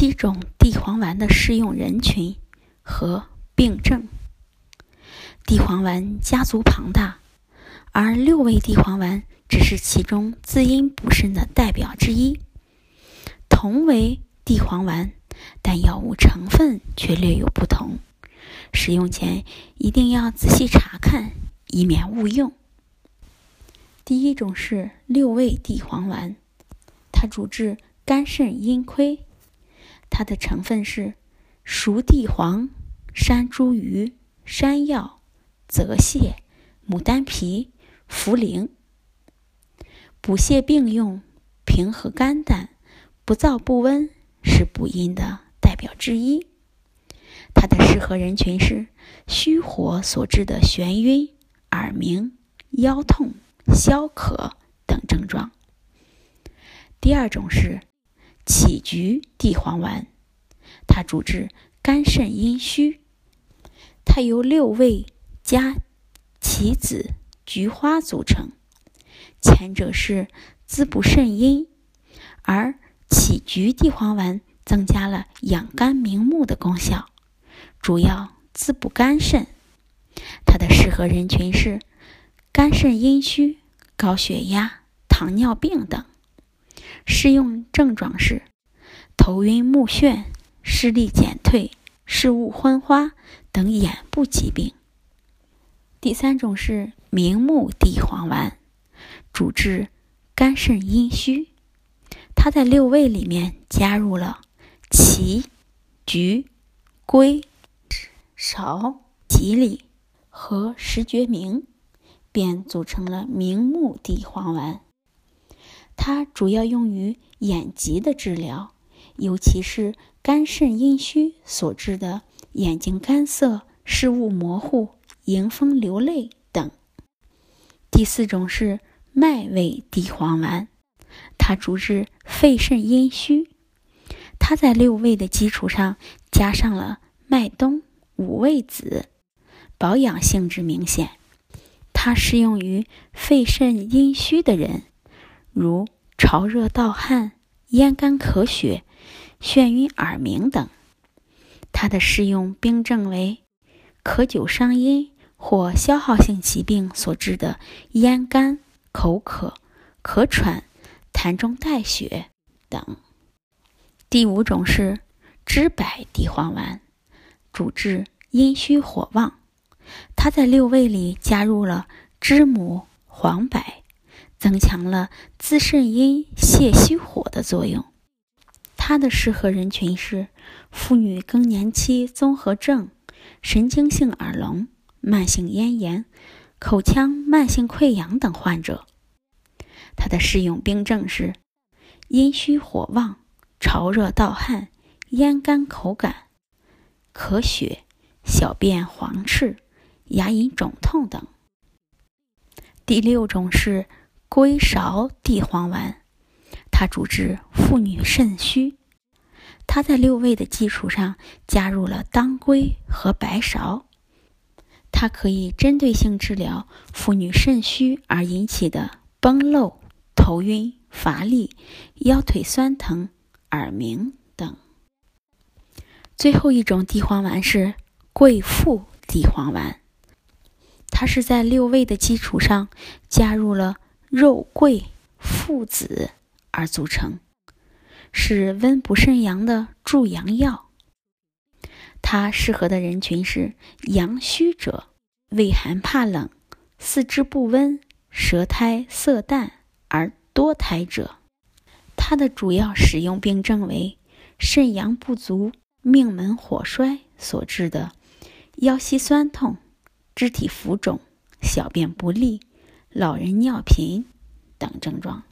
七种地黄丸的适用人群和病症。地黄丸家族庞大，而六味地黄丸只是其中滋阴补肾的代表之一。同为地黄丸，但药物成分却略有不同，使用前一定要仔细查看，以免误用。第一种是六味地黄丸，它主治肝肾阴亏。它的成分是熟地黄、山茱萸、山药、泽泻、牡丹皮、茯苓，补泻并用，平和肝胆，不燥不温，是补阴的代表之一。它的适合人群是虚火所致的眩晕、耳鸣、腰痛、消渴等症状。第二种是。杞菊地黄丸，它主治肝肾阴虚，它由六味加杞子、菊花组成。前者是滋补肾阴，而杞菊地黄丸增加了养肝明目的功效，主要滋补肝肾。它的适合人群是肝肾阴虚、高血压、糖尿病等。适用症状是头晕目眩、视力减退、视物昏花等眼部疾病。第三种是明目地黄丸，主治肝肾阴虚。它在六味里面加入了杞、菊、归、芍、蒺藜和石决明，便组成了明目地黄丸。它主要用于眼疾的治疗，尤其是肝肾阴虚所致的眼睛干涩、视物模糊、迎风流泪等。第四种是麦味地黄丸，它主治肺肾阴虚，它在六味的基础上加上了麦冬、五味子，保养性质明显。它适用于肺肾阴虚的人。如潮热盗汗、咽干咳血、眩晕耳鸣等，它的适用病症为渴久伤阴或消耗性疾病所致的咽干、口渴、咳喘、痰中带血等。第五种是知柏地黄丸，主治阴虚火旺，它在六味里加入了知母、黄柏。增强了滋肾阴、泻虚火的作用。它的适合人群是妇女更年期综合症、神经性耳聋、慢性咽炎、口腔慢性溃疡等患者。它的适用病症是阴虚火旺、潮热盗汗、咽干口感、咳血、小便黄赤、牙龈肿痛等。第六种是。归芍地黄丸，它主治妇女肾虚。它在六味的基础上加入了当归和白芍，它可以针对性治疗妇女肾虚而引起的崩漏、头晕、乏力、腰腿酸疼、耳鸣等。最后一种地黄丸是桂附地黄丸，它是在六味的基础上加入了。肉桂、附子而组成，是温补肾阳的助阳药。它适合的人群是阳虚者、畏寒怕冷、四肢不温、舌苔色淡而多苔者。它的主要使用病症为肾阳不足、命门火衰所致的腰膝酸痛、肢体浮肿、小便不利。老人尿频等症状。